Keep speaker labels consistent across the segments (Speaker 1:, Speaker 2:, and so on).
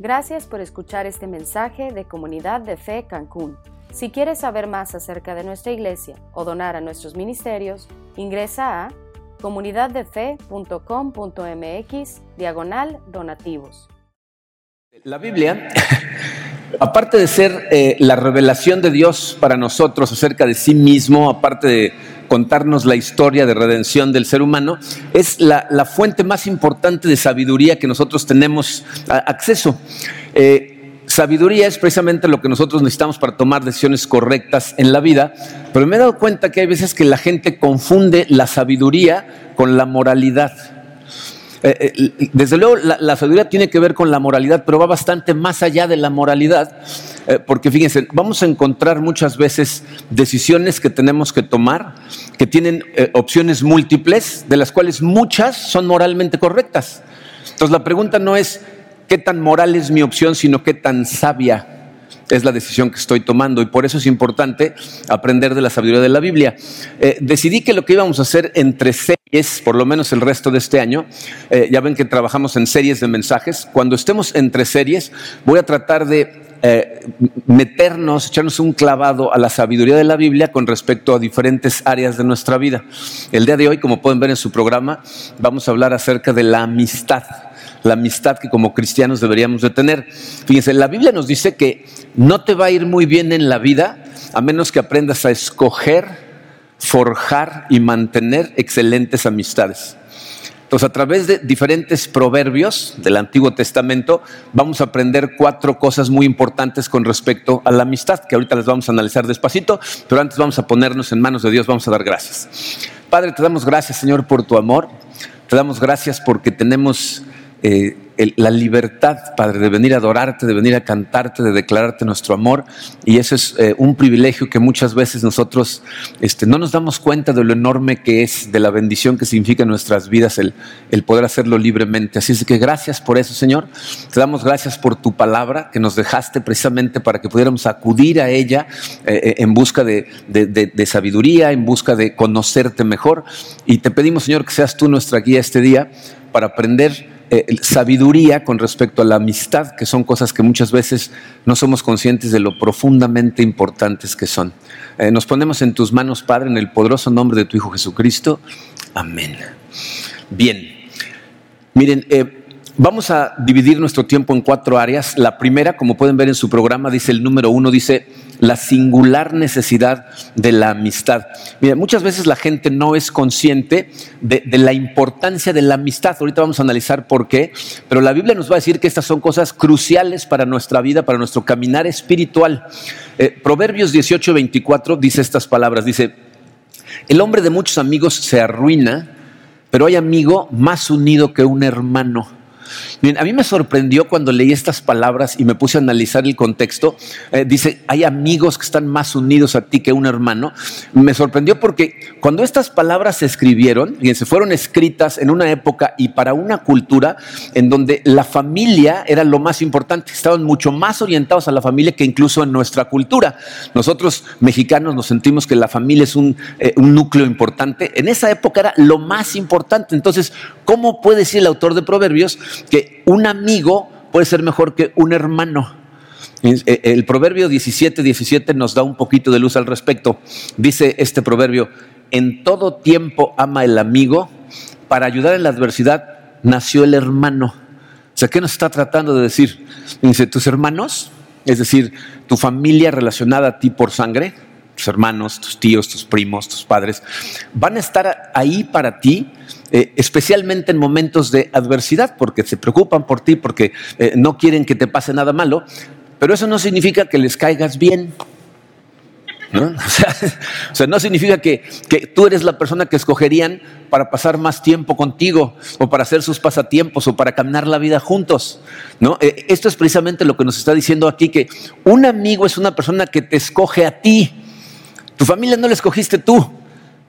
Speaker 1: Gracias por escuchar este mensaje de Comunidad de Fe Cancún. Si quieres saber más acerca de nuestra iglesia o donar a nuestros ministerios, ingresa a comunidaddefe.com.mx diagonal donativos.
Speaker 2: La Biblia, aparte de ser eh, la revelación de Dios para nosotros acerca de sí mismo, aparte de contarnos la historia de redención del ser humano, es la, fuente más importante de sabiduría que nosotros tenemos acceso. Eh, sabiduría es precisamente lo que nosotros necesitamos para tomar decisiones correctas en la vida, pero me he dado cuenta que hay veces que la gente confunde la sabiduría con la moralidad. Eh, eh, desde luego, la, sabiduría tiene que ver con la moralidad, pero va bastante más allá de la moralidad, eh, porque fíjense, vamos a encontrar muchas veces decisiones que tenemos que tomar, que tienen opciones múltiples, de las cuales muchas son moralmente correctas. Entonces, la pregunta no es qué tan moral es mi opción, sino qué tan sabia es la decisión que estoy tomando y por eso es importante aprender de la sabiduría de la Biblia. Eh, decidí que lo que íbamos a hacer entre series, por lo menos el resto de este año, eh, ya ven que trabajamos en series de mensajes, cuando estemos entre series voy a tratar de eh, meternos, echarnos un clavado a la sabiduría de la Biblia con respecto a diferentes áreas de nuestra vida. El día de hoy, como pueden ver en su programa, vamos a hablar acerca de la amistad la amistad que como cristianos deberíamos de tener. Fíjense, la Biblia nos dice que no te va a ir muy bien en la vida a menos que aprendas a escoger, forjar y mantener excelentes amistades. Entonces, a través de diferentes proverbios del Antiguo Testamento, vamos a aprender cuatro cosas muy importantes con respecto a la amistad, que ahorita las vamos a analizar despacito, pero antes vamos a ponernos en manos de Dios, vamos a dar gracias. Padre, te damos gracias, Señor, por tu amor. Te damos gracias porque tenemos eh, la libertad, Padre, de venir a adorarte, de venir a cantarte, de declararte nuestro amor. Y eso es eh, un privilegio que muchas veces nosotros este, no nos damos cuenta de lo enorme que es, de la bendición que significa en nuestras vidas el, poder hacerlo libremente. Así es que gracias por eso, Señor. Te damos gracias por tu palabra que nos dejaste precisamente para que pudiéramos acudir a ella eh, en busca de sabiduría, en busca de conocerte mejor. Y te pedimos, Señor, que seas tú nuestra guía este día para aprender eh, sabiduría con respecto a la amistad, que son cosas que muchas veces no somos conscientes de lo profundamente importantes que son. Eh, nos ponemos en tus manos, Padre, en el poderoso nombre de tu Hijo Jesucristo. Amén. Bien. Miren, eh, Vamos a dividir nuestro tiempo en cuatro áreas. La primera, como pueden ver en su programa, dice el número uno, dice la singular necesidad de la amistad. Mira, muchas veces la gente no es consciente de, la importancia de la amistad. Ahorita vamos a analizar por qué, pero la Biblia nos va a decir que estas son cosas cruciales para nuestra vida, para nuestro caminar espiritual. Eh, Proverbios 18, 24 dice estas palabras, dice, el hombre de muchos amigos se arruina, pero hay amigo más unido que un hermano. Bien, a mí me sorprendió cuando leí estas palabras y me puse a analizar el contexto. Eh, dice, hay amigos que están más unidos a ti que un hermano. Me sorprendió porque cuando estas palabras se escribieron, se fueron escritas en una época y para una cultura en donde la familia era lo más importante, estaban mucho más orientados a la familia que incluso en nuestra cultura. Nosotros mexicanos nos sentimos que la familia es un, eh, un núcleo importante. En esa época era lo más importante. Entonces, ¿cómo puede decir el autor de Proverbios que un amigo puede ser mejor que un hermano. Eh, el proverbio 17, 17 nos da un poquito de luz al respecto. Dice este proverbio, en todo tiempo ama el amigo, para ayudar en la adversidad nació el hermano. O sea, ¿qué nos está tratando de decir? Dice, tus hermanos, es decir, tu familia relacionada a ti por sangre, tus hermanos, tus tíos, tus primos, tus padres, van a estar ahí para ti, eh, especialmente en momentos de adversidad, porque se preocupan por ti, porque eh, no quieren que te pase nada malo, pero eso no significa que les caigas bien. ¿no? O, sea, no significa que, tú eres la persona que escogerían para pasar más tiempo contigo o para hacer sus pasatiempos o para caminar la vida juntos. ¿no? Eh, esto es precisamente lo que nos está diciendo aquí, que un amigo es una persona que te escoge a ti. Tu familia no la escogiste tú,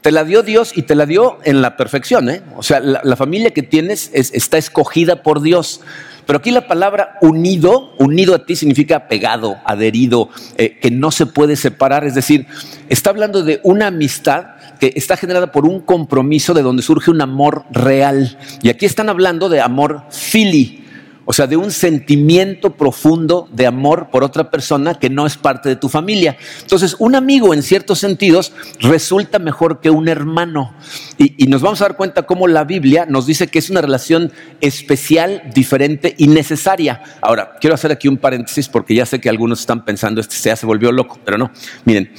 Speaker 2: te la dio Dios y te la dio en la perfección. ¿eh? O sea, la, familia que tienes está escogida por Dios. Pero aquí la palabra unido, unido a ti significa pegado, adherido, eh, que no se puede separar. Es decir, está hablando de una amistad que está generada por un compromiso de donde surge un amor real. Y aquí están hablando de amor fili, O sea, de un sentimiento profundo de amor por otra persona que no es parte de tu familia. Entonces, un amigo en ciertos sentidos resulta mejor que un hermano. Y, nos vamos a dar cuenta cómo la Biblia nos dice que es una relación especial, diferente y necesaria. Ahora, quiero hacer aquí un paréntesis porque ya sé que algunos están pensando, este ya se volvió loco, pero no. Miren,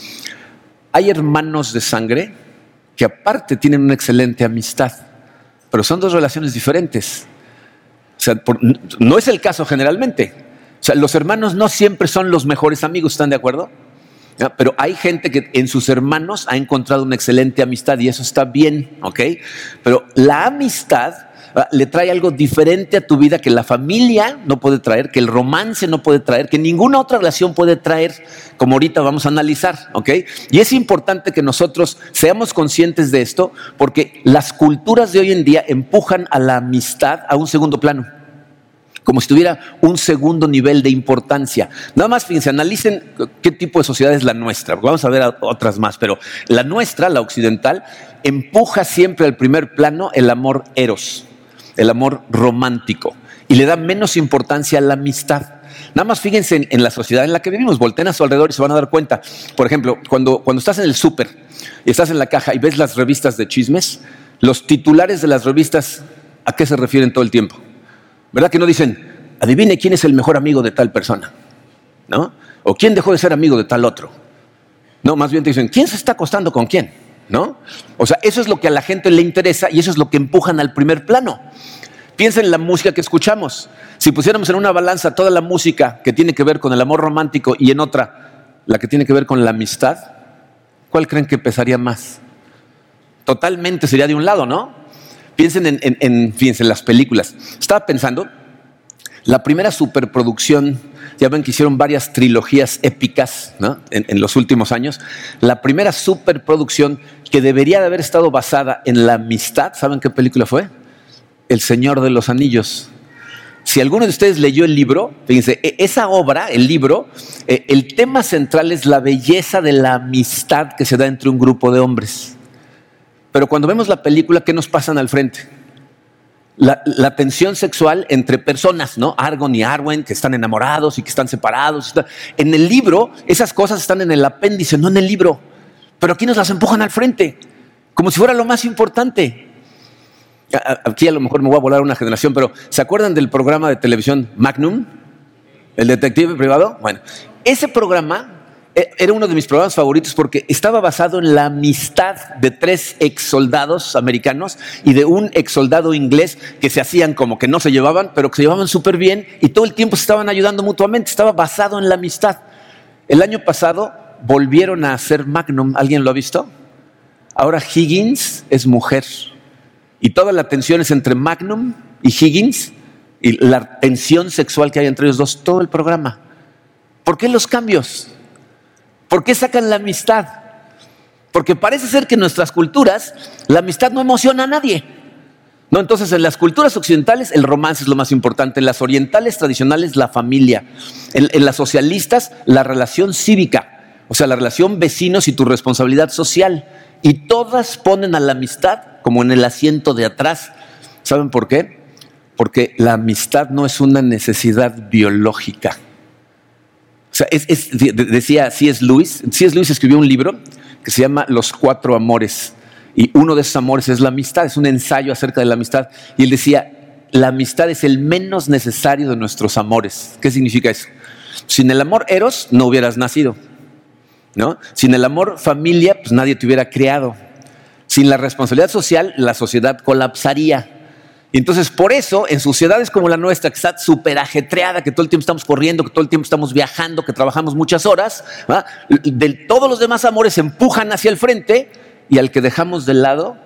Speaker 2: hay hermanos de sangre que aparte tienen una excelente amistad, pero son dos relaciones diferentes. O sea, no es el caso generalmente. O sea, los hermanos no siempre son los mejores amigos, ¿están de acuerdo? Pero hay gente que en sus hermanos ha encontrado una excelente amistad y eso está bien, ¿ok? Pero la amistad le trae algo diferente a tu vida que la familia no puede traer, que el romance no puede traer, que ninguna otra relación puede traer, como ahorita vamos a analizar, ¿ok? Y es importante que nosotros seamos conscientes de esto porque las culturas de hoy en día empujan a la amistad a un segundo plano como si tuviera un segundo nivel de importancia. Nada más, fíjense, analicen qué tipo de sociedad es la nuestra, vamos a ver otras más, pero la nuestra, la occidental, empuja siempre al primer plano el amor eros el amor romántico, y le da menos importancia a la amistad. Nada más fíjense en, la sociedad en la que vivimos, volteen a su alrededor y se van a dar cuenta. Por ejemplo, cuando, cuando estás en el súper y estás en la caja y ves las revistas de chismes, los titulares de las revistas, ¿a qué se refieren todo el tiempo? ¿Verdad que no dicen, adivine quién es el mejor amigo de tal persona? ¿No? O quién dejó de ser amigo de tal otro. No, más bien te dicen, ¿quién se está acostando con quién? ¿No? O sea, eso es lo que a la gente le interesa y eso es lo que empujan al primer plano. Piensa en la música que escuchamos. Si pusiéramos en una balanza toda la música que tiene que ver con el amor romántico y en otra la que tiene que ver con la amistad, ¿cuál creen que pesaría más? Totalmente sería de un lado, ¿no? Piensen en, en las películas. Estaba pensando, la primera superproducción, ya ven que hicieron varias trilogías épicas en, en, los últimos años. La primera superproducción que debería de haber estado basada en la amistad, ¿saben qué película fue? El Señor de los Anillos. Si alguno de ustedes leyó el libro, fíjense, e, esa obra, el libro, e, el tema central es la belleza de la amistad que se da entre un grupo de hombres. Pero cuando vemos la película, ¿qué nos pasan al frente? La, tensión sexual entre personas, ¿no? Argon y Arwen, que están enamorados y que están separados. En el libro, esas cosas están en el apéndice, no en el libro. Pero aquí nos las empujan al frente, como si fuera lo más importante. Aquí a lo mejor me voy a volar una generación, pero ¿se acuerdan del programa de televisión Magnum? El detective privado. Bueno, ese programa era uno de mis programas favoritos porque estaba basado en la amistad de tres ex soldados americanos y de un ex soldado inglés que se hacían como que no se llevaban, pero que se llevaban súper bien y todo el tiempo se estaban ayudando mutuamente. Estaba basado en la amistad. El año pasado volvieron a hacer Magnum. ¿Alguien lo ha visto? Ahora Higgins es mujer. Y toda la tensión es entre Magnum y Higgins y la tensión sexual que hay entre ellos dos, todo el programa. ¿Por qué los cambios? ¿Por qué sacan la amistad? Porque parece ser que en nuestras culturas la amistad no emociona a nadie. No, entonces en las culturas occidentales el romance es lo más importante, en las orientales tradicionales la familia, en, en las socialistas la relación cívica, o sea, la relación vecinos y tu responsabilidad social. Y todas ponen a la amistad como en el asiento de atrás. ¿Saben por qué? Porque la amistad no es una necesidad biológica. O sea, es, decía C.S. Lewis, C.S. Escribió un libro que se llama Los Cuatro Amores. Y uno de esos amores es la amistad, es un ensayo acerca de la amistad. Y él decía, la amistad es el menos necesario de nuestros amores. ¿Qué significa eso? Sin el amor eros no hubieras nacido. ¿no? Sin el amor familia, pues nadie te hubiera creado. Sin la responsabilidad social, la sociedad colapsaría. Y entonces, por eso, en sociedades como la nuestra, que está súper ajetreada, que todo el tiempo estamos corriendo, que todo el tiempo estamos viajando, que trabajamos muchas horas, de todos los demás amores empujan hacia el frente y al que dejamos de lado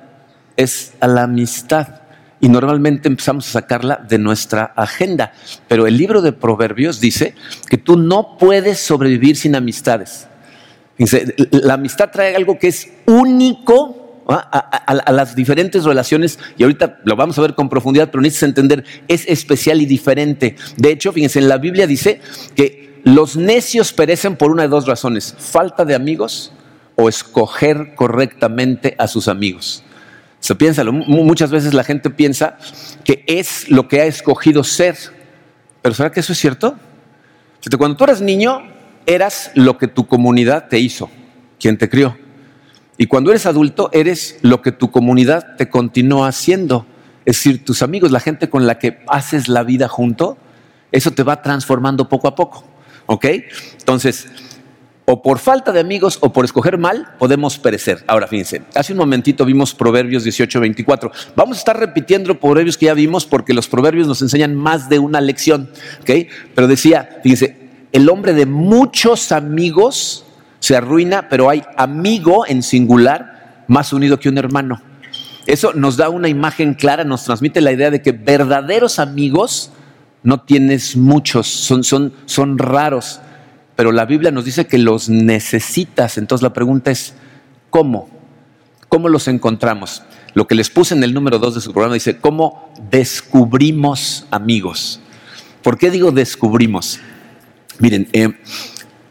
Speaker 2: es a la amistad. Y normalmente empezamos a sacarla de nuestra agenda. Pero el libro de Proverbios dice que tú no puedes sobrevivir sin amistades. Dice, la amistad trae algo que es único a, las diferentes relaciones, y ahorita lo vamos a ver con profundidad, pero necesitas entender, es especial y diferente. De hecho, fíjense, en la Biblia dice que los necios perecen por una de dos razones, falta de amigos o escoger correctamente a sus amigos. Se piensa, muchas veces la gente piensa que es lo que ha escogido ser, pero ¿será que eso es cierto? Cuando tú eras niño, eras lo que tu comunidad te hizo, quien te crió. Y cuando eres adulto, eres lo que tu comunidad te continúa haciendo. Es decir, tus amigos, la gente con la que haces la vida junto, eso te va transformando poco a poco. ¿Ok? Entonces, o por falta de amigos o por escoger mal, podemos perecer. Ahora, fíjense, hace un momentito vimos Proverbios 18, 24. Vamos a estar repitiendo Proverbios que ya vimos porque los Proverbios nos enseñan más de una lección. ¿Ok? Pero decía, fíjense, el hombre de muchos amigos se arruina, pero hay amigo en singular más unido que un hermano. Eso nos da una imagen clara, nos transmite la idea de que verdaderos amigos no tienes muchos, son, son, son raros, pero la Biblia nos dice que los necesitas. Entonces la pregunta es, ¿cómo? ¿Cómo los encontramos? Lo que les puse en el número dos de su programa dice, ¿cómo descubrimos amigos? ¿Por qué digo descubrimos? Miren, eh,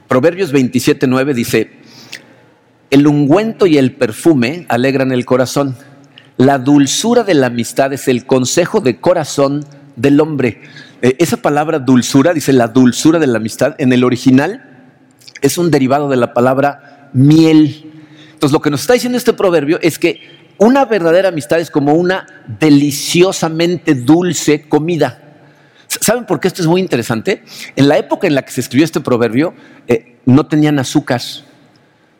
Speaker 2: Proverbios 27, 9 dice, el ungüento y el perfume alegran el corazón. La dulzura de la amistad es el consejo de corazón del hombre. Eh, esa palabra dulzura, dice la dulzura de la amistad, en el original es un derivado de la palabra miel. Entonces lo que nos está diciendo este proverbio es que una verdadera amistad es como una deliciosamente dulce comida. ¿Saben por qué esto es muy interesante? En la época en la que se escribió este proverbio, eh, no tenían azúcar.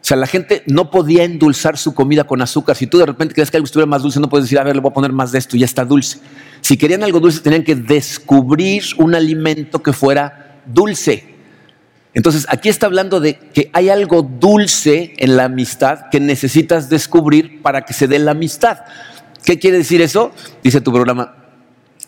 Speaker 2: O sea, la gente no podía endulzar su comida con azúcar. Si tú de repente crees que algo estuviera más dulce, no puedes decir, a ver, le voy a poner más de esto, ya está dulce. Si querían algo dulce, tenían que descubrir un alimento que fuera dulce. Entonces, aquí está hablando de que hay algo dulce en la amistad que necesitas descubrir para que se dé la amistad. ¿Qué quiere decir eso? Dice tu programa,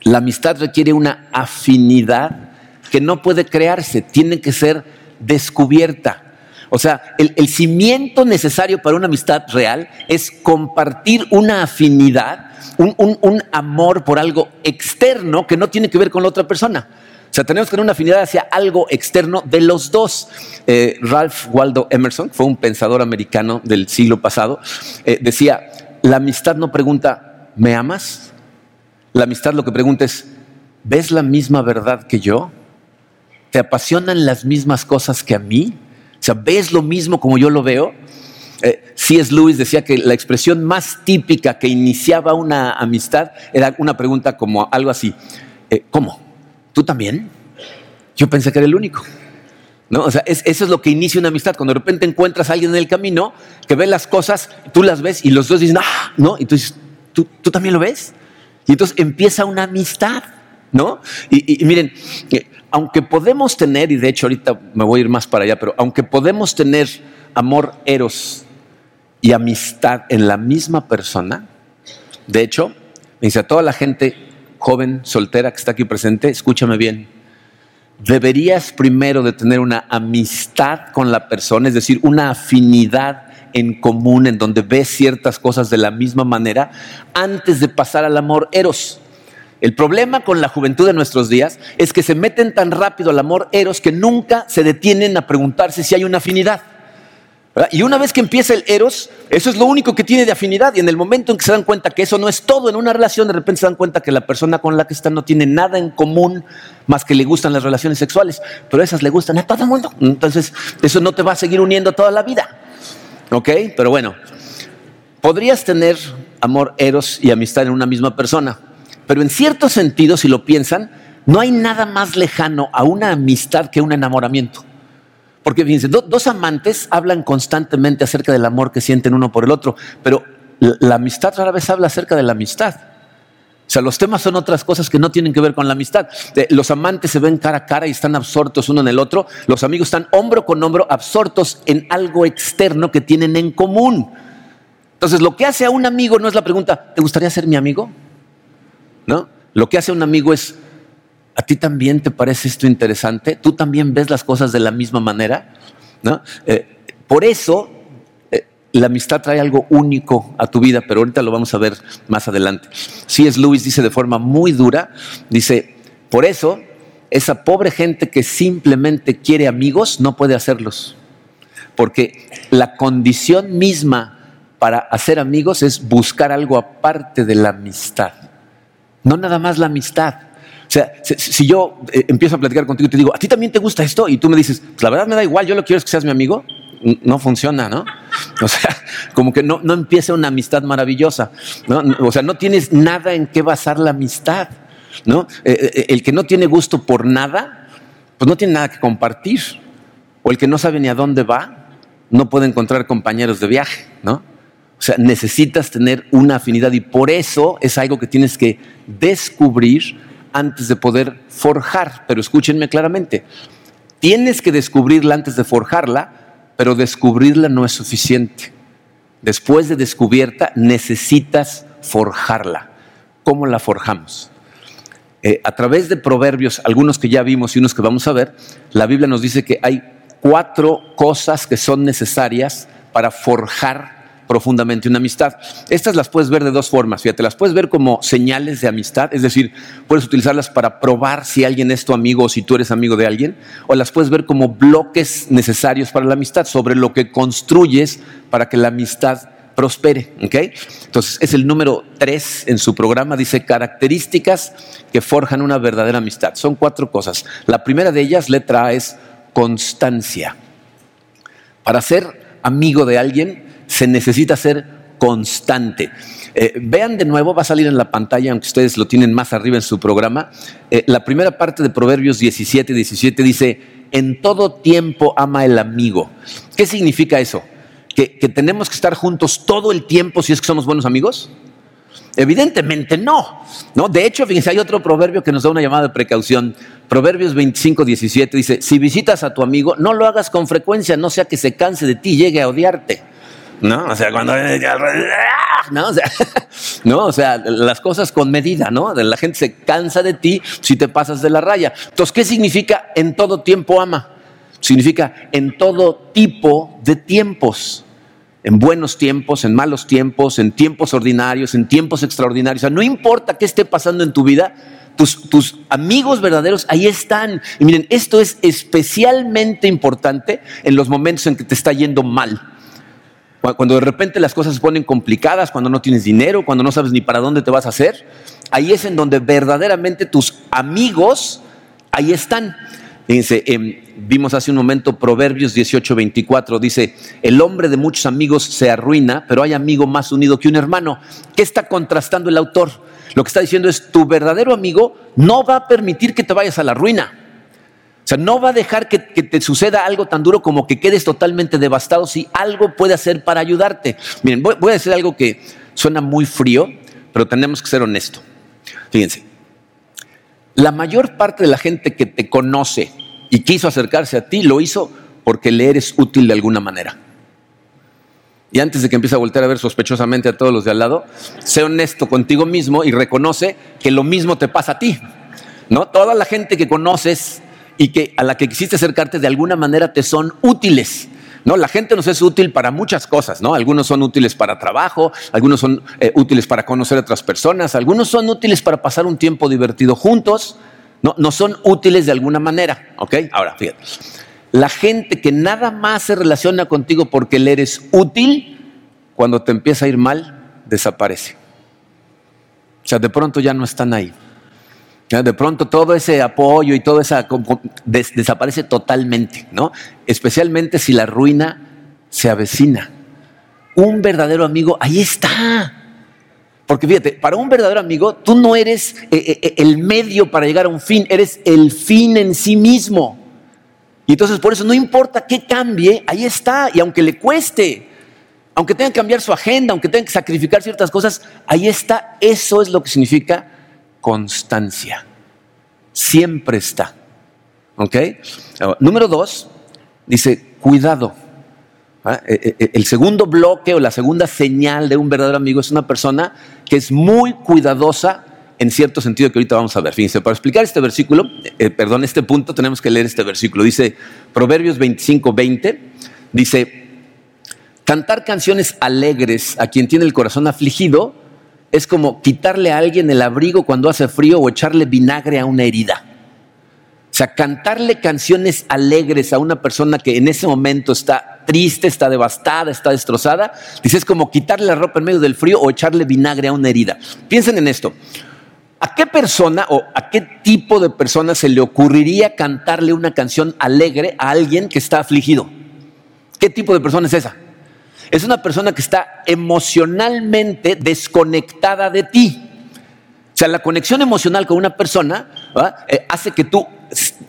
Speaker 2: la amistad requiere una afinidad que no puede crearse, tiene que ser descubierta. O sea, el, cimiento necesario para una amistad real es compartir una afinidad, un, amor por algo externo que no tiene que ver con la otra persona. O sea, tenemos que tener una afinidad hacia algo externo de los dos. Eh, Ralph Waldo Emerson, fue un pensador americano del siglo pasado, eh, decía, la amistad no pregunta, ¿me amas? La amistad lo que pregunta es, ¿ves la misma verdad que yo? ¿Te apasionan las mismas cosas que a mí? O sea, ¿ves lo mismo como yo lo veo? Eh, C.S. Lewis decía que la expresión más típica que iniciaba una amistad era una pregunta como algo así, eh, ¿cómo? ¿Tú también? Yo pensé que era el único. ¿No? O sea, eso es lo que inicia una amistad. Cuando de repente encuentras a alguien en el camino que ve las cosas, tú las ves y los dos dicen, ah, ¿no? Y tú dices, ¿tú, ¿tú también lo ves? Y entonces empieza una amistad, ¿no? Y, miren, eh, aunque podemos tener, y de hecho ahorita me voy a ir más para allá, pero aunque podemos tener amor eros y amistad en la misma persona, de hecho, me dice a toda la gente joven, soltera que está aquí presente, escúchame bien, deberías primero de tener una amistad con la persona, es decir, una afinidad en común, en donde ves ciertas cosas de la misma manera, antes de pasar al amor eros. El problema con la juventud de nuestros días es que se meten tan rápido al amor eros que nunca se detienen a preguntarse si hay una afinidad. Y una vez que empieza el eros, eso es lo único que tiene de afinidad. Y en el momento en que se dan cuenta que eso no es todo en una relación, de repente se dan cuenta que la persona con la que están no tiene nada en común más que le gustan las relaciones sexuales. Pero esas le gustan a todo el mundo. Entonces, eso no te va a seguir uniendo toda la vida. ¿Ok? Pero bueno, podrías tener amor, eros y amistad en una misma persona, pero en cierto sentido, si lo piensan, no hay nada más lejano a una amistad que un enamoramiento. Porque fíjense, dos amantes hablan constantemente acerca del amor que sienten uno por el otro, pero la amistad rara vez habla acerca de la amistad. O sea, los temas son otras cosas que no tienen que ver con la amistad. Los amantes se ven cara a cara y están absortos uno en el otro. Los amigos están hombro con hombro absortos en algo externo que tienen en común. Entonces, lo que hace a un amigo no es la pregunta, ¿te gustaría ser mi amigo? ¿No? Lo que hace a un amigo es, ¿a ti también te parece esto interesante? ¿Tú también ves las cosas de la misma manera? ¿No? Eh, por eso la amistad trae algo único a tu vida, pero ahorita lo vamos a ver más adelante. Si es Luis dice de forma muy dura, dice, por eso esa pobre gente que simplemente quiere amigos no puede hacerlos, porque la condición misma para hacer amigos es buscar algo aparte de la amistad, no nada más la amistad. O sea, si, yo eh, empiezo a platicar contigo y te digo, ¿a ti también te gusta esto? Y tú me dices, pues la verdad me da igual, yo lo quiero es que seas mi amigo. No funciona, ¿no? O sea, como que no, no empieza una amistad maravillosa. O sea, no tienes nada en qué basar la amistad. ¿no? Eh, eh, el que no tiene gusto por nada, pues no tiene nada que compartir. O el que no sabe ni a dónde va, no puede encontrar compañeros de viaje, ¿no? O sea, necesitas tener una afinidad y por eso es algo que tienes que descubrir antes de poder forjar. Pero escúchenme claramente, tienes que descubrirla antes de forjarla, pero descubrirla no es suficiente. Después de descubierta, necesitas forjarla. ¿Cómo la forjamos? Eh, a través de proverbios, algunos que ya vimos y unos que vamos a ver, la Biblia nos dice que hay cuatro cosas que son necesarias para forjar profundamente una amistad. Estas las puedes ver de dos formas, fíjate, las puedes ver como señales de amistad, es decir, puedes utilizarlas para probar si alguien es tu amigo o si tú eres amigo de alguien, o las puedes ver como bloques necesarios para la amistad, sobre lo que construyes para que la amistad prospere. Entonces, es el número tres en su programa, dice características que forjan una verdadera amistad. Son cuatro cosas. La primera de ellas, letra A, es constancia. Para ser amigo de alguien, se necesita ser constante. Eh, vean de nuevo, va a salir en la pantalla, aunque ustedes lo tienen más arriba en su programa. Eh, la primera parte de Proverbios 17, 17 dice, en todo tiempo ama el amigo. ¿Qué significa eso? ¿Que, tenemos que estar juntos todo el tiempo si es que somos buenos amigos? Evidentemente no, no. De hecho, fíjense, hay otro proverbio que nos da una llamada de precaución. Proverbios 25, 17 dice, si visitas a tu amigo, no lo hagas con frecuencia, no sea que se canse de ti y llegue a odiarte. ¿No? O sea, cuando... ¿no? O sea, ¿no? Las cosas con medida, ¿no? La gente se cansa de ti si te pasas de la raya. Entonces, ¿qué significa en todo tiempo ama? Significa en todo tipo de tiempos. En buenos tiempos, en malos tiempos, en tiempos ordinarios, en tiempos extraordinarios. O sea, no importa qué esté pasando en tu vida, tus, tus, amigos verdaderos ahí están. Y miren, esto es especialmente importante en los momentos en que te está yendo mal. Cuando de repente las cosas se ponen complicadas, cuando no tienes dinero, cuando no sabes ni para dónde te vas a hacer, ahí es en donde verdaderamente tus amigos ahí están. Fíjense, em, vimos hace un momento Proverbios 18, 24, dice, el hombre de muchos amigos se arruina, pero hay amigo más unido que un hermano. ¿Qué está contrastando el autor? Lo que está diciendo es, tu verdadero amigo no va a permitir que te vayas a la ruina. O sea, no va a dejar que, te suceda algo tan duro como que quedes totalmente devastado si algo puede hacer para ayudarte. Miren, voy, a decir algo que suena muy frío, pero tenemos que ser honestos. Fíjense, la mayor parte de la gente que te conoce y quiso acercarse a ti lo hizo porque le eres útil de alguna manera. Y antes de que empiece a voltear a ver sospechosamente a todos los de al lado, sé honesto contigo mismo y reconoce que lo mismo te pasa a ti. ¿No? Toda la gente que conoces y que a la que quisiste acercarte de alguna manera te son útiles. ¿No? La gente nos es útil para muchas cosas, ¿no? Algunos son útiles para trabajo, algunos son eh, útiles para conocer a otras personas, algunos son útiles para pasar un tiempo divertido juntos, ¿no? Son útiles de alguna manera, ¿ok? Ahora, fíjate. La gente que nada más se relaciona contigo porque le eres útil, cuando te empieza a ir mal, desaparece. O sea, de pronto ya no están ahí. De pronto todo ese apoyo y todo esa desaparece totalmente, ¿no? Especialmente si la ruina se avecina. Un verdadero amigo, ahí está. Porque fíjate, para un verdadero amigo, tú no eres eh, eh, eh, el medio para llegar a un fin, eres el fin en sí mismo. Y entonces por eso no importa qué cambie, ahí está. Y aunque le cueste, aunque tenga que cambiar su agenda, aunque tenga que sacrificar ciertas cosas, ahí está. Eso es lo que significa constancia. Siempre está. ¿Ok? Número dos, dice, cuidado. ¿Ah? E, e, e, el segundo bloque o la segunda señal de un verdadero amigo es una persona que es muy cuidadosa en cierto sentido que ahorita vamos a ver. Fíjense, para explicar este versículo, eh, perdón, este punto tenemos que leer este versículo. Dice Proverbios 25, 20, dice, cantar canciones alegres a quien tiene el corazón afligido es como quitarle a alguien el abrigo cuando hace frío o echarle vinagre a una herida. O sea, cantarle canciones alegres a una persona que en ese momento está triste, está devastada, está destrozada, dice es como quitarle la ropa en medio del frío o echarle vinagre a una herida. Piensen en esto. ¿A qué persona o a qué tipo de persona se le ocurriría cantarle una canción alegre a alguien que está afligido? ¿Qué tipo de persona es esa? Es una persona que está emocionalmente desconectada de ti. O sea, la conexión emocional con una persona eh, hace que tú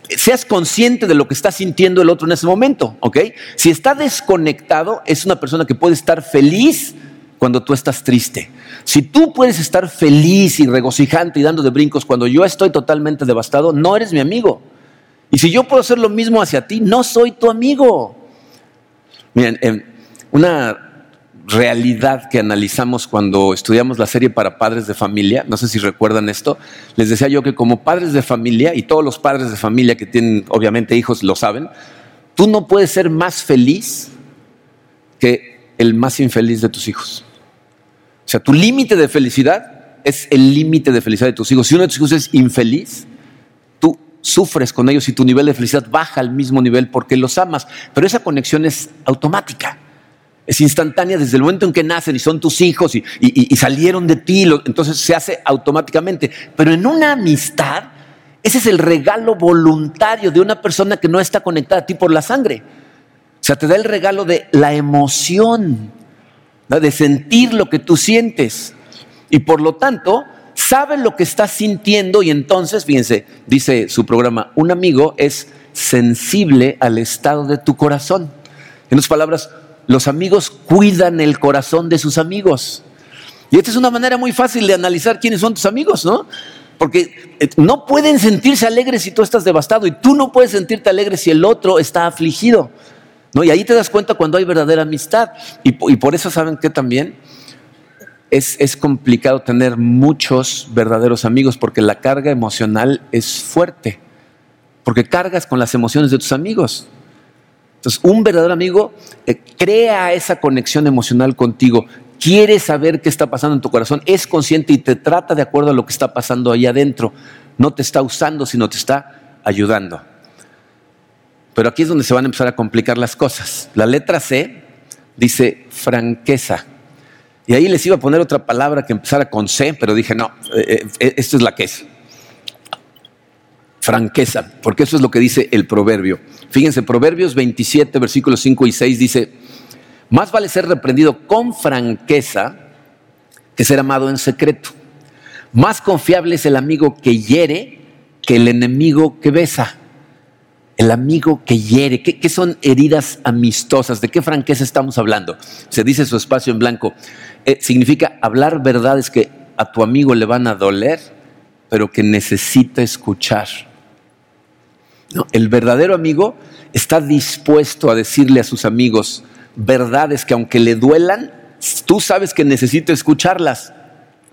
Speaker 2: seas consciente de lo que está sintiendo el otro en ese momento, ¿ok? Si está desconectado, es una persona que puede estar feliz cuando tú estás triste. Si tú puedes estar feliz y regocijante y dando de brincos cuando yo estoy totalmente devastado, no eres mi amigo. Y si yo puedo hacer lo mismo hacia ti, no soy tu amigo. Miren, em, una realidad que analizamos cuando estudiamos la serie para padres de familia, no sé si recuerdan esto, les decía yo que como padres de familia, y todos los padres de familia que tienen obviamente hijos lo saben, tú no puedes ser más feliz que el más infeliz de tus hijos. O sea, tu límite de felicidad es el límite de felicidad de tus hijos. Si uno de tus hijos es infeliz, tú sufres con ellos y tu nivel de felicidad baja al mismo nivel porque los amas. Pero esa conexión es automática, es instantánea desde el momento en que nacen y son tus hijos y, salieron de ti, entonces se hace automáticamente. Pero en una amistad, ese es el regalo voluntario de una persona que no está conectada a ti por la sangre. O sea, te da el regalo de la emoción de sentir lo que tú sientes. Y por lo tanto, sabe lo que estás sintiendo y entonces, fíjense, dice su programa, un amigo es sensible al estado de tu corazón. En otras palabras, los amigos cuidan el corazón de sus amigos. Y esta es una manera muy fácil de analizar quiénes son tus amigos, ¿no? Porque eh, no pueden sentirse alegres si tú estás devastado y tú no puedes sentirte alegre si el otro está afligido. Y ahí te das cuenta cuando hay verdadera amistad. Y, por eso saben que también es, complicado tener muchos verdaderos amigos porque la carga emocional es fuerte. Porque cargas con las emociones de tus amigos. Entonces, un verdadero amigo eh, crea esa conexión emocional contigo. Quiere saber qué está pasando en tu corazón, es consciente y te trata de acuerdo a lo que está pasando ahí adentro. No te está usando, sino te está ayudando. Pero aquí es donde se van a empezar a complicar las cosas. La letra C dice franqueza. Y ahí les iba a poner otra palabra que empezara con C, pero dije, no, eh, eh, esto es la que es. Franqueza, porque eso es lo que dice el proverbio. Fíjense, Proverbios 27, versículos 5 y 6 dice, más vale ser reprendido con franqueza que ser amado en secreto. Más confiable es el amigo que hiere que el enemigo que besa el amigo que hiere. ¿Qué, son heridas amistosas? ¿De qué franqueza estamos hablando? Se dice su espacio en blanco. Eh, significa hablar verdades que a tu amigo le van a doler, pero que necesita escuchar. El verdadero amigo está dispuesto a decirle a sus amigos verdades que aunque le duelan, tú sabes que necesita escucharlas.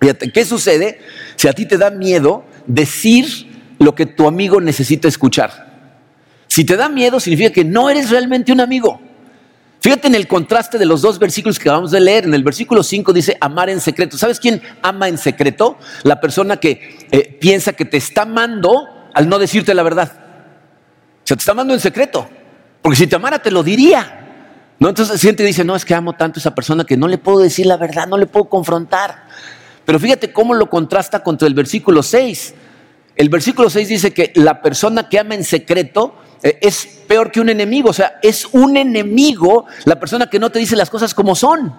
Speaker 2: Fíjate, ¿qué sucede si a ti te da miedo decir lo que tu amigo necesita escuchar? Si te da miedo, significa que no eres realmente un amigo. Fíjate en el contraste de los dos versículos que acabamos de leer. En el versículo 5 dice amar en secreto. ¿Sabes quién ama en secreto? La persona que eh, piensa que te está amando al no decirte la verdad. O sea, te está amando en secreto. Porque si te amara, te lo diría. ¿No? Entonces siente y dice, no, es que amo tanto a esa persona que no le puedo decir la verdad, no le puedo confrontar. Pero fíjate cómo lo contrasta contra el versículo 6. El versículo 6 dice que la persona que ama en secreto eh, es peor que un enemigo. O sea, es un enemigo la persona que no te dice las cosas como son.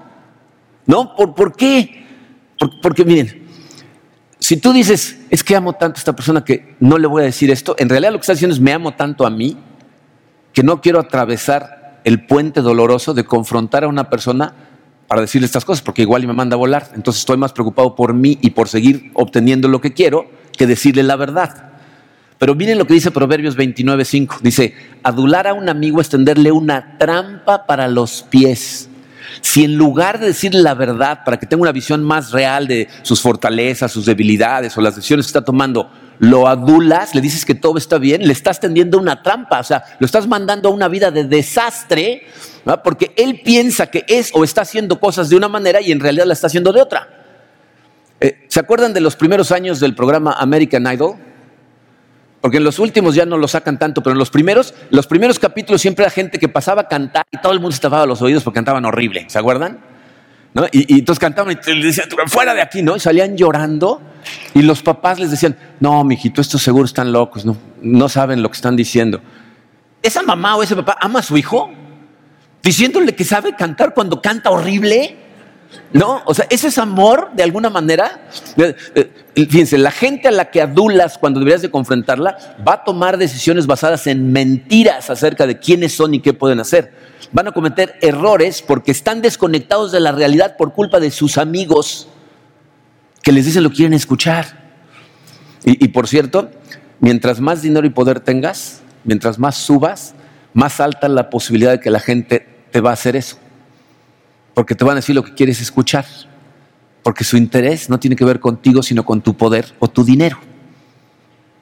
Speaker 2: ¿No? ¿Por, qué? porque miren, si tú dices, es que amo tanto a esta persona que no le voy a decir esto, en realidad lo que estás diciendo es, me amo tanto a mí que no quiero atravesar el puente doloroso de confrontar a una persona para decirle estas cosas, porque igual me manda a volar. Entonces estoy más preocupado por mí y por seguir obteniendo lo que quiero que decirle la verdad. Pero miren lo que dice Proverbios 29.5. Dice, adular a un amigo es tenderle una trampa para los pies. Si en lugar de decirle la verdad para que tenga una visión más real de sus fortalezas, sus debilidades o las decisiones que está tomando, lo adulas, le dices que todo está bien, le estás tendiendo una trampa, o sea, lo estás mandando a una vida de desastre, porque él piensa que es o está haciendo cosas de una manera y en realidad la está haciendo de otra. Eh, ¿Se acuerdan de los primeros años del programa American Idol? Porque en los últimos ya no lo sacan tanto, pero en los primeros, los primeros capítulos siempre era gente que pasaba a cantar y todo el mundo se tapaba los oídos porque cantaban horrible, ¿se acuerdan? ¿no? Y, y entonces cantaban y le decían, fuera de aquí, ¿no? Y salían llorando y los papás les decían, no, mijito, estos seguros están locos, no, no saben lo que están diciendo. ¿Esa mamá o ese papá ama a su hijo? Diciéndole que sabe cantar cuando canta horrible. ¿No? O sea, ese es amor de alguna manera. Eh, eh, fíjense, la gente a la que adulas cuando deberías de confrontarla va a tomar decisiones basadas en mentiras acerca de quiénes son y qué pueden hacer. Van a cometer errores porque están desconectados de la realidad por culpa de sus amigos que les dicen lo quieren escuchar. Y, y por cierto, mientras más dinero y poder tengas, mientras más subas, más alta la posibilidad de que la gente te va a hacer eso porque te van a decir lo que quieres escuchar, porque su interés no tiene que ver contigo, sino con tu poder o tu dinero.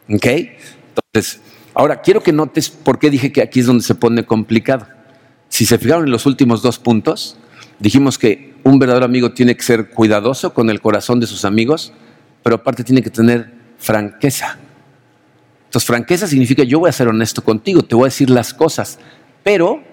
Speaker 2: ¿Ok? Entonces, ahora quiero que notes por qué dije que aquí es donde se pone complicado. Si se fijaron en los últimos dos puntos, dijimos que un verdadero amigo tiene que ser cuidadoso con el corazón de sus amigos, pero aparte tiene que tener franqueza. Entonces, franqueza significa yo voy a ser honesto contigo, te voy a decir las cosas, pero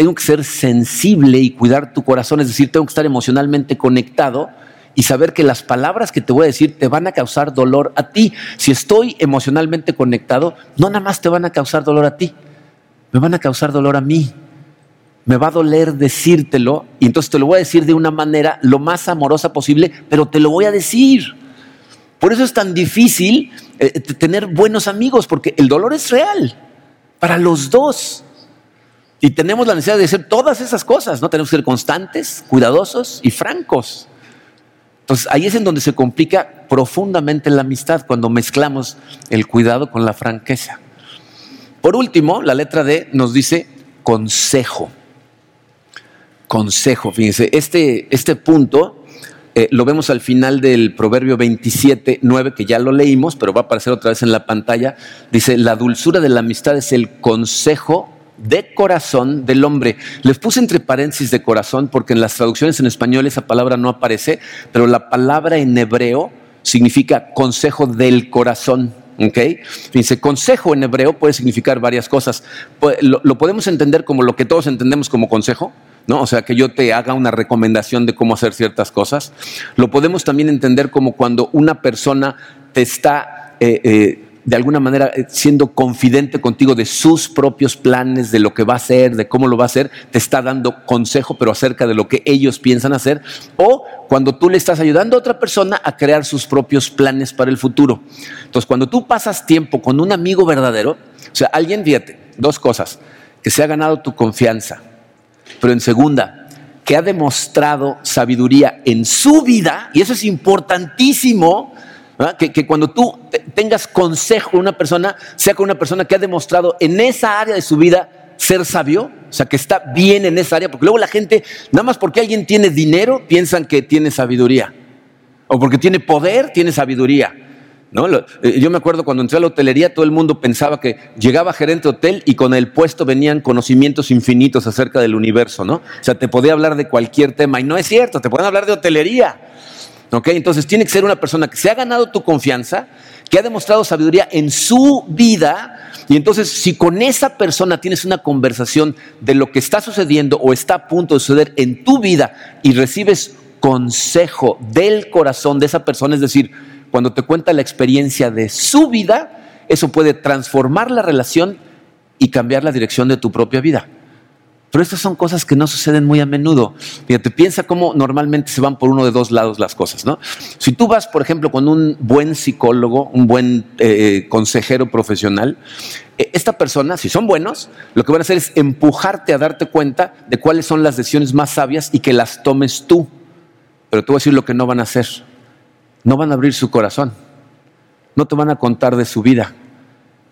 Speaker 2: tengo que ser sensible y cuidar tu corazón, es decir, tengo que estar emocionalmente conectado y saber que las palabras que te voy a decir te van a causar dolor a ti. Si estoy emocionalmente conectado, no nada más te van a causar dolor a ti, me van a causar dolor a mí. Me va a doler decírtelo y entonces te lo voy a decir de una manera lo más amorosa posible, pero te lo voy a decir. Por eso es tan difícil eh, tener buenos amigos, porque el dolor es real para los dos. Y tenemos la necesidad de hacer todas esas cosas, ¿no? Tenemos que ser constantes, cuidadosos y francos. Entonces ahí es en donde se complica profundamente la amistad, cuando mezclamos el cuidado con la franqueza. Por último, la letra D nos dice consejo. Consejo, fíjense, este, este punto eh, lo vemos al final del Proverbio 27, 9, que ya lo leímos, pero va a aparecer otra vez en la pantalla. Dice, la dulzura de la amistad es el consejo de corazón del hombre. Les puse entre paréntesis de corazón porque en las traducciones en español esa palabra no aparece, pero la palabra en hebreo significa consejo del corazón. ¿ok? Dice, consejo en hebreo puede significar varias cosas. Lo, lo, podemos entender como lo que todos entendemos como consejo, ¿no? O sea, que yo te haga una recomendación de cómo hacer ciertas cosas. Lo podemos también entender como cuando una persona te está... Eh, eh, de alguna manera eh, siendo confidente contigo de sus propios planes, de lo que va a hacer, de cómo lo va a hacer, te está dando consejo, pero acerca de lo que ellos piensan hacer, o cuando tú le estás ayudando a otra persona a crear sus propios planes para el futuro. Entonces, cuando tú pasas tiempo con un amigo verdadero, o sea, alguien, fíjate, dos cosas, que se ha ganado tu confianza, pero en segunda, que ha demostrado sabiduría en su vida, y eso es importantísimo, que, cuando tú tengas consejo de una persona, sea con una persona que ha demostrado en esa área de su vida ser sabio, o sea, que está bien en esa área, porque luego la gente, nada más porque alguien tiene dinero, piensan que tiene sabiduría, o porque tiene poder, tiene sabiduría. ¿No? Eh, yo me acuerdo cuando entré a la hotelería, todo el mundo pensaba que llegaba gerente de hotel y con el puesto venían conocimientos infinitos acerca del universo, ¿no? O sea, te podía hablar de cualquier tema y no es cierto, te pueden hablar de hotelería. Entonces tiene que ser una persona que se ha ganado tu confianza, que ha demostrado sabiduría en su vida. Y entonces si con esa persona tienes una conversación de lo que está sucediendo o está a punto de suceder en tu vida y recibes consejo del corazón de esa persona, es decir, cuando te cuenta la experiencia de su vida, eso puede transformar la relación y cambiar la dirección de tu propia vida. Pero estas son cosas que no suceden muy a menudo. Fíjate, piensa cómo normalmente se van por uno de dos lados las cosas, ¿no? Si tú vas, por ejemplo, con un buen psicólogo, un buen eh, consejero profesional, eh, esta persona, si son buenos, lo que van a hacer es empujarte a darte cuenta de cuáles son las decisiones más sabias y que las tomes tú. Pero te voy a decir lo que no van a hacer. No van a abrir su corazón. No te van a contar de su vida.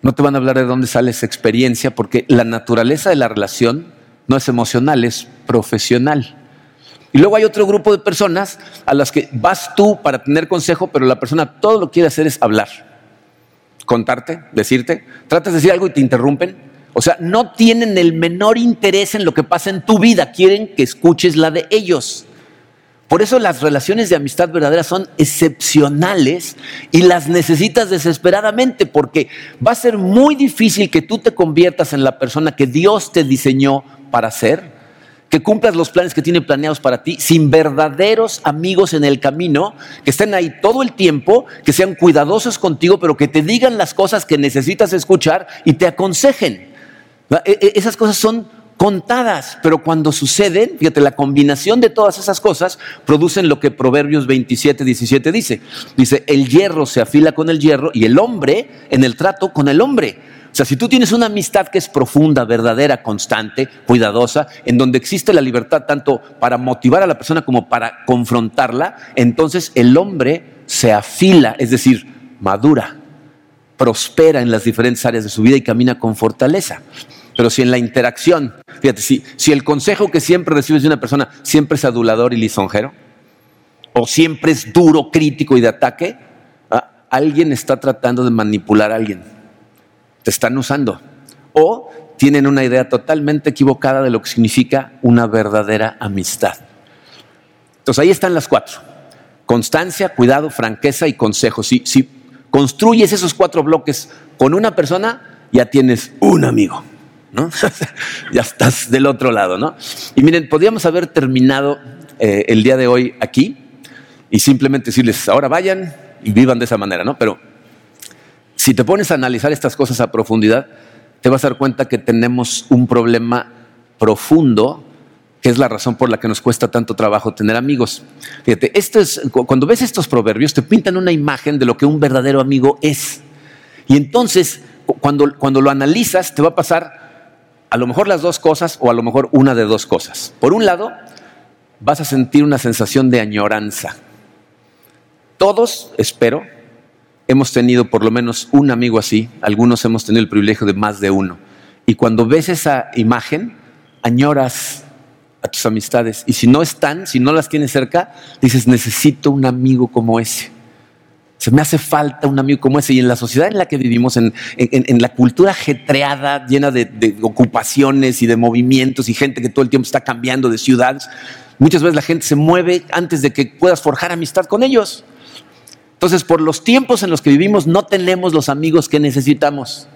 Speaker 2: No te van a hablar de dónde sale esa experiencia, porque la naturaleza de la relación no es emocional, es profesional. Y luego hay otro grupo de personas a las que vas tú para tener consejo, pero la persona todo lo que quiere hacer es hablar, contarte, decirte, tratas de decir algo y te interrumpen. O sea, no tienen el menor interés en lo que pasa en tu vida, quieren que escuches la de ellos. Por eso las relaciones de amistad verdadera son excepcionales y las necesitas desesperadamente porque va a ser muy difícil que tú te conviertas en la persona que Dios te diseñó para ser que cumplas los planes que tiene planeados para ti, sin verdaderos amigos en el camino, que estén ahí todo el tiempo, que sean cuidadosos contigo, pero que te digan las cosas que necesitas escuchar y te aconsejen. E, e, esas cosas son contadas, pero cuando suceden, fíjate, la combinación de todas esas cosas producen lo que Proverbios 27, 17 dice. Dice, el hierro se afila con el hierro y el hombre en el trato con el hombre. O sea, si tú tienes una amistad que es profunda, verdadera, constante, cuidadosa, en donde existe la libertad tanto para motivar a la persona como para confrontarla, entonces el hombre se afila, es decir, madura, prospera en las diferentes áreas de su vida y camina con fortaleza. Pero si en la interacción, fíjate, si, el consejo que siempre recibes de una persona siempre es adulador y lisonjero, o siempre es duro, crítico y de ataque, ah, alguien está tratando de manipular a alguien. Te están usando. O tienen una idea totalmente equivocada de lo que significa una verdadera amistad. Entonces ahí están las cuatro. Constancia, cuidado, franqueza y consejo. Si, si construyes esos cuatro bloques con una persona, ya tienes un amigo. ¿no? ya estás del otro lado, ¿no? Y miren, podríamos haber terminado eh, el día de hoy aquí y simplemente decirles, ahora vayan y vivan de esa manera, ¿no? Pero si te pones a analizar estas cosas a profundidad, te vas a dar cuenta que tenemos un problema profundo que es la razón por la que nos cuesta tanto trabajo tener amigos. Fíjate, esto es, cuando ves estos proverbios te pintan una imagen de lo que un verdadero amigo es. Y entonces, cuando, cuando lo analizas, te va a pasar a lo mejor las dos cosas o a lo mejor una de dos cosas. Por un lado, vas a sentir una sensación de añoranza. Todos, espero, hemos tenido por lo menos un amigo así, algunos hemos tenido el privilegio de más de uno. Y cuando ves esa imagen, añoras a tus amistades. Y si no están, si no las tienes cerca, dices, necesito un amigo como ese. Se me hace falta un amigo como ese. Y en la sociedad en la que vivimos, en, la cultura ajetreada, llena de, ocupaciones y de movimientos y gente que todo el tiempo está cambiando de ciudades, muchas veces la gente se mueve antes de que puedas forjar amistad con ellos. Entonces, por los tiempos en los que vivimos, no tenemos los amigos que necesitamos.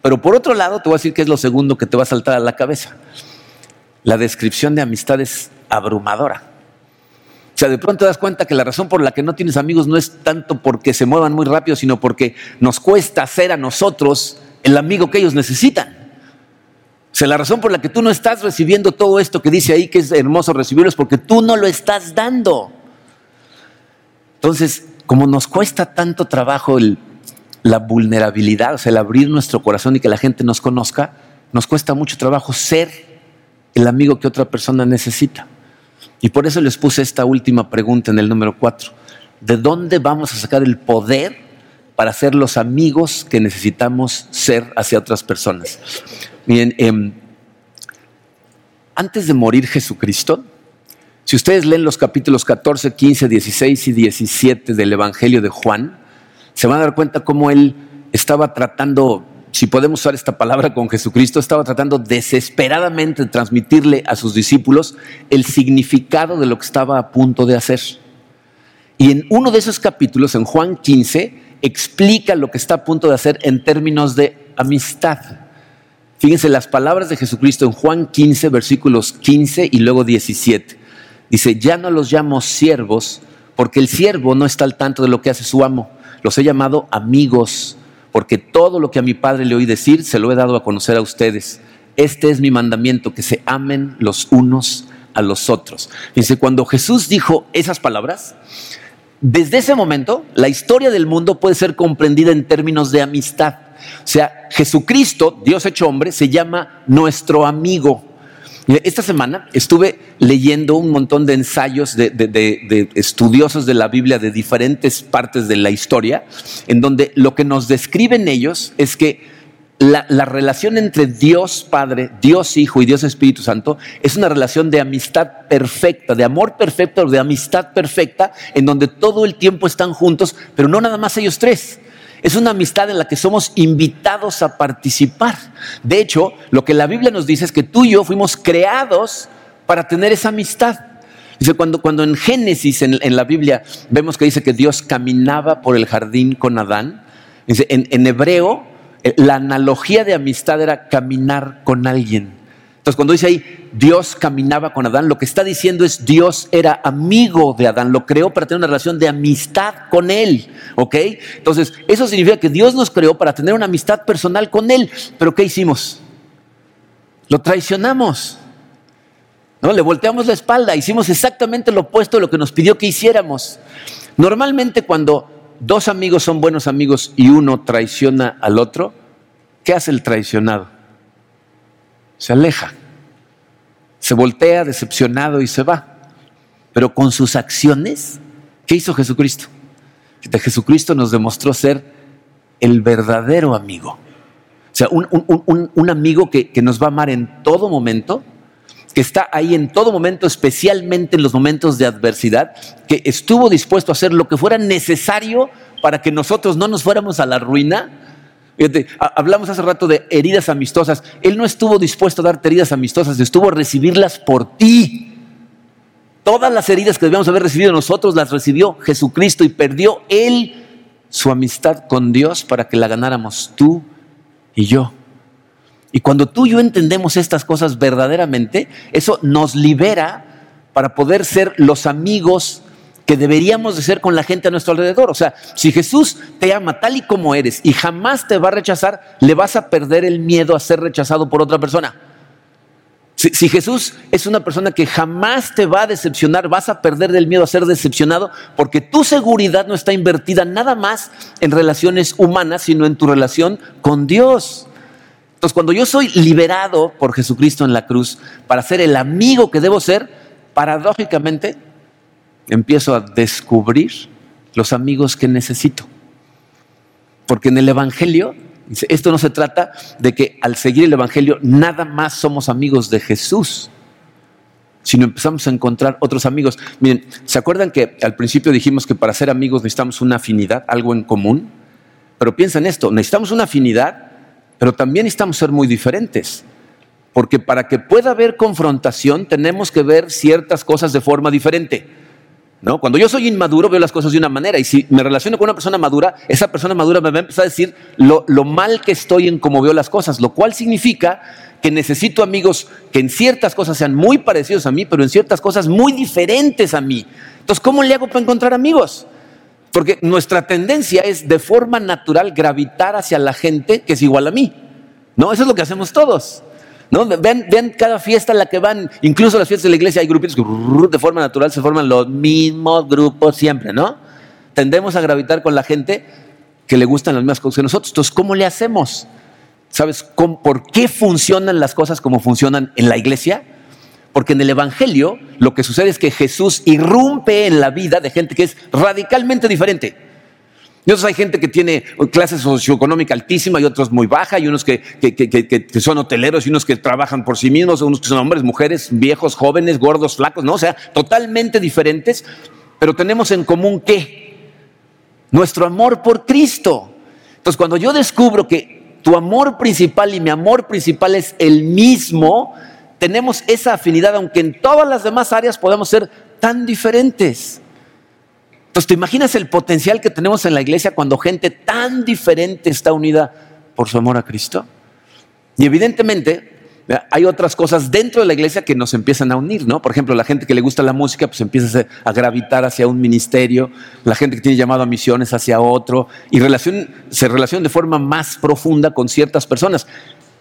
Speaker 2: Pero por otro lado, te voy a decir que es lo segundo que te va a saltar a la cabeza. La descripción de amistad es abrumadora. O sea, de pronto te das cuenta que la razón por la que no tienes amigos no es tanto porque se muevan muy rápido, sino porque nos cuesta ser a nosotros el amigo que ellos necesitan. O sea, la razón por la que tú no estás recibiendo todo esto que dice ahí que es hermoso recibirlo es porque tú no lo estás dando. Entonces, como nos cuesta tanto trabajo la vulnerabilidad, o sea, el abrir nuestro corazón y que la gente nos conozca, nos cuesta mucho trabajo ser el amigo que otra persona necesita. Y por eso les puse esta última pregunta en el número cuatro. ¿De dónde vamos a sacar el poder para ser los amigos que necesitamos ser hacia otras personas? Miren, em, antes de morir Jesucristo, si ustedes leen los capítulos 14, 15, 16 y 17 del Evangelio de Juan, se van a dar cuenta cómo él estaba tratando si podemos usar esta palabra con Jesucristo, estaba tratando desesperadamente de transmitirle a sus discípulos el significado de lo que estaba a punto de hacer. Y en uno de esos capítulos, en Juan 15, explica lo que está a punto de hacer en términos de amistad. Fíjense las palabras de Jesucristo en Juan 15, versículos 15 y luego 17. Dice, ya no los llamo siervos, porque el siervo no está al tanto de lo que hace su amo. Los he llamado amigos porque todo lo que a mi Padre le oí decir, se lo he dado a conocer a ustedes. Este es mi mandamiento, que se amen los unos a los otros. Dice, cuando Jesús dijo esas palabras, desde ese momento la historia del mundo puede ser comprendida en términos de amistad. O sea, Jesucristo, Dios hecho hombre, se llama nuestro amigo. Esta semana estuve leyendo un montón de ensayos de, estudiosos de la Biblia de diferentes partes de la historia, en donde lo que nos describen ellos es que la, la, relación entre Dios Padre, Dios Hijo y Dios Espíritu Santo es una relación de amistad perfecta, de amor perfecto, de amistad perfecta, en donde todo el tiempo están juntos, pero no nada más ellos tres es una amistad en la que somos invitados a participar. De hecho, lo que la Biblia nos dice es que tú y yo fuimos creados para tener esa amistad. Dice, cuando, cuando en Génesis, en, la Biblia, vemos que dice que Dios caminaba por el jardín con Adán, en, en hebreo, eh, la analogía de amistad era caminar con alguien. Entonces, cuando dice ahí, Dios caminaba con Adán, lo que está diciendo es Dios era amigo de Adán, lo creó para tener una relación de amistad con él, ¿ok? Entonces, eso significa que Dios nos creó para tener una amistad personal con él. Pero ¿qué hicimos? Lo traicionamos. ¿No? Le volteamos la espalda, hicimos exactamente lo opuesto de lo que nos pidió que hiciéramos. Normalmente cuando dos amigos son buenos amigos y uno traiciona al otro, ¿qué hace el traicionado? Se aleja, se voltea decepcionado y se va. Pero con sus acciones, ¿qué hizo Jesucristo? De Jesucristo nos demostró ser el verdadero amigo. O sea, un, amigo que, que nos va a amar en todo momento, que está ahí en todo momento, especialmente en los momentos de adversidad, que estuvo dispuesto a hacer lo que fuera necesario para que nosotros no nos fuéramos a la ruina. Fíjate, hablamos hace rato de heridas amistosas. Él no estuvo dispuesto a darte heridas amistosas, estuvo a recibirlas por ti. Todas las heridas que debíamos haber recibido nosotros las recibió Jesucristo y perdió Él su amistad con Dios para que la ganáramos tú y yo. Y cuando tú y yo entendemos estas cosas verdaderamente, eso nos libera para poder ser los amigos que deberíamos de ser con la gente a nuestro alrededor. O sea, si Jesús te ama tal y como eres y jamás te va a rechazar, le vas a perder el miedo a ser rechazado por otra persona. Si, Jesús es una persona que jamás te va a decepcionar, vas a perder del miedo a ser decepcionado porque tu seguridad no está invertida nada más en relaciones humanas, sino en tu relación con Dios. Entonces, cuando yo soy liberado por Jesucristo en la cruz para ser el amigo que debo ser, paradójicamente empiezo a descubrir los amigos que necesito. Porque en el Evangelio, esto no se trata de que al seguir el Evangelio nada más somos amigos de Jesús, sino empezamos a encontrar otros amigos. Miren, ¿se acuerdan que al principio dijimos que para ser amigos necesitamos una afinidad, algo en común? Pero piensa en esto, necesitamos una afinidad pero también necesitamos ser muy diferentes. Porque para que pueda haber confrontación tenemos que ver ciertas cosas de forma diferente. ¿No? Cuando yo soy inmaduro veo las cosas de una manera y si me relaciono con una persona madura, esa persona madura me va a empezar a decir lo, lo mal que estoy en cómo veo las cosas, lo cual significa que necesito amigos que en ciertas cosas sean muy parecidos a mí, pero en ciertas cosas muy diferentes a mí. Entonces, ¿cómo le hago para encontrar amigos? Porque nuestra tendencia es de forma natural gravitar hacia la gente que es igual a mí. ¿No? Eso es lo que hacemos todos. ¿No? Vean, cada fiesta en la que van, incluso las fiestas de la iglesia hay grupitos que de forma natural se forman los mismos grupos siempre, ¿no? Tendemos a gravitar con la gente que le gustan las mismas cosas que nosotros. Entonces, ¿cómo le hacemos? ¿Sabes por qué funcionan las cosas como funcionan en la iglesia? Porque en el Evangelio lo que sucede es que Jesús irrumpe en la vida de gente que es radicalmente diferente. Otros hay gente que tiene clase socioeconómica altísima y otros muy baja, y unos que, son hoteleros y unos que trabajan por sí mismos, unos que son hombres, mujeres, viejos, jóvenes, gordos, flacos, ¿no? O sea, totalmente diferentes, pero tenemos en común qué? Nuestro amor por Cristo. Entonces, cuando yo descubro que tu amor principal y mi amor principal es el mismo, tenemos esa afinidad, aunque en todas las demás áreas podemos ser tan diferentes. Entonces, ¿te imaginas el potencial que tenemos en la iglesia cuando gente tan diferente está unida por su amor a Cristo? Y evidentemente hay otras cosas dentro de la iglesia que nos empiezan a unir, ¿no? Por ejemplo, la gente que le gusta la música, pues empieza a gravitar hacia un ministerio, la gente que tiene llamado a misiones hacia otro, y se relaciona de forma más profunda con ciertas personas.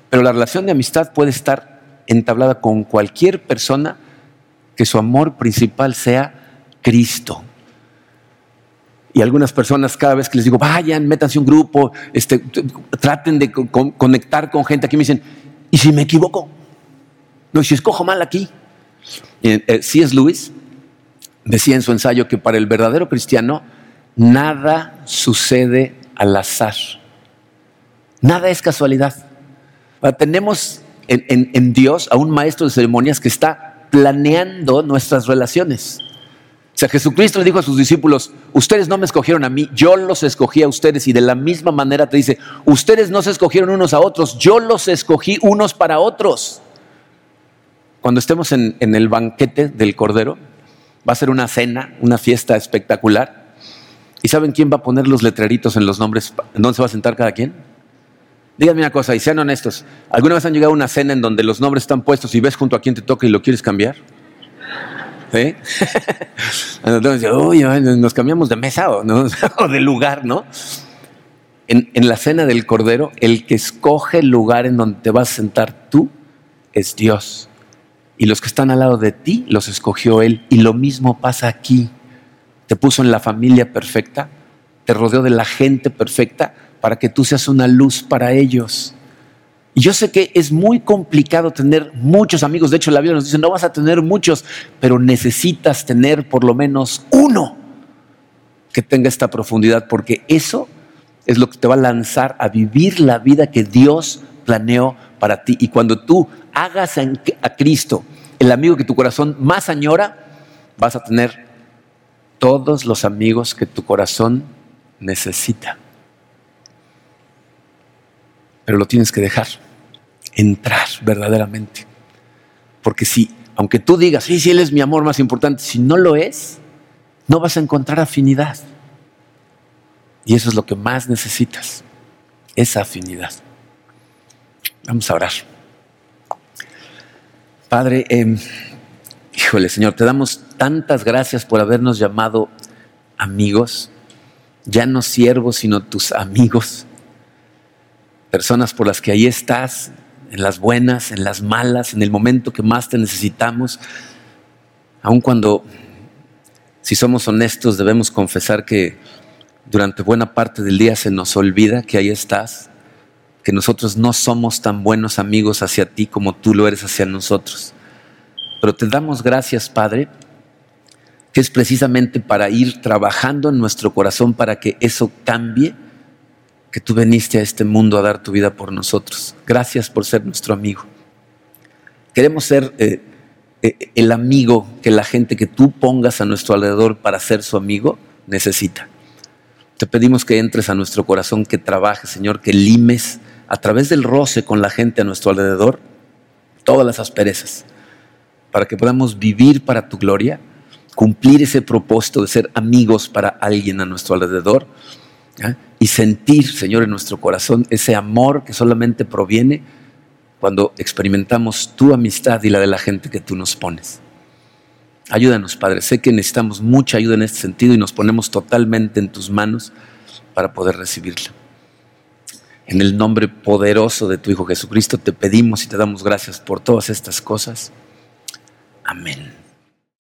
Speaker 2: Pero la relación de amistad puede estar entablada con cualquier persona que su amor principal sea Cristo. Y algunas personas cada vez que les digo, vayan, métanse un grupo, este, traten de conectar con gente aquí, me dicen, ¿y si me equivoco? No, ¿y si escojo mal aquí? Eh, C.S. Lewis decía en su ensayo que para el verdadero cristiano nada sucede al azar. Nada es casualidad. Tenemos en, Dios a un maestro de ceremonias que está planeando nuestras relaciones. Sea, Jesucristo le dijo a sus discípulos, ustedes no me escogieron a mí, yo los escogí a ustedes. Y de la misma manera te dice, ustedes no se escogieron unos a otros, yo los escogí unos para otros. Cuando estemos en, en el banquete del Cordero, va a ser una cena, una fiesta espectacular. ¿Y saben quién va a poner los letreritos en los nombres? ¿En dónde se va a sentar cada quien? Díganme una cosa y sean honestos. ¿Alguna vez han llegado a una cena en donde los nombres están puestos y ves junto a quien te toca y lo quieres cambiar? Entonces, nos cambiamos de mesa o, de lugar, ¿no? En, en, la cena del Cordero, el que escoge el lugar en donde te vas a sentar tú es Dios. Y los que están al lado de ti los escogió Él. Y lo mismo pasa aquí. Te puso en la familia perfecta, te rodeó de la gente perfecta para que tú seas una luz para ellos. Y yo sé que es muy complicado tener muchos amigos. De hecho, la Biblia nos dice, no vas a tener muchos, pero necesitas tener por lo menos uno que tenga esta profundidad, porque eso es lo que te va a lanzar a vivir la vida que Dios planeó para ti. Y cuando tú hagas a Cristo el amigo que tu corazón más añora, vas a tener todos los amigos que tu corazón necesita pero lo tienes que dejar entrar verdaderamente. Porque si, aunque tú digas, sí, sí, Él es mi amor más importante, si no lo es, no vas a encontrar afinidad. Y eso es lo que más necesitas, esa afinidad. Vamos a orar. Padre, eh, híjole Señor, te damos tantas gracias por habernos llamado amigos, ya no siervos, sino tus amigos personas por las que ahí estás, en las buenas, en las malas, en el momento que más te necesitamos, aun cuando, si somos honestos, debemos confesar que durante buena parte del día se nos olvida que ahí estás, que nosotros no somos tan buenos amigos hacia ti como tú lo eres hacia nosotros. Pero te damos gracias, Padre, que es precisamente para ir trabajando en nuestro corazón para que eso cambie que tú veniste a este mundo a dar tu vida por nosotros. Gracias por ser nuestro amigo. Queremos ser eh, eh, el amigo que la gente que tú pongas a nuestro alrededor para ser su amigo necesita. Te pedimos que entres a nuestro corazón, que trabajes, Señor, que limes a través del roce con la gente a nuestro alrededor todas las asperezas, para que podamos vivir para tu gloria, cumplir ese propósito de ser amigos para alguien a nuestro alrededor y sentir, Señor, en nuestro corazón ese amor que solamente proviene cuando experimentamos tu amistad y la de la gente que tú nos pones. Ayúdanos, Padre. Sé que necesitamos mucha ayuda en este sentido y nos ponemos totalmente en tus manos para poder recibirla. En el nombre poderoso de tu Hijo Jesucristo te pedimos y te damos gracias por todas estas cosas. Amén.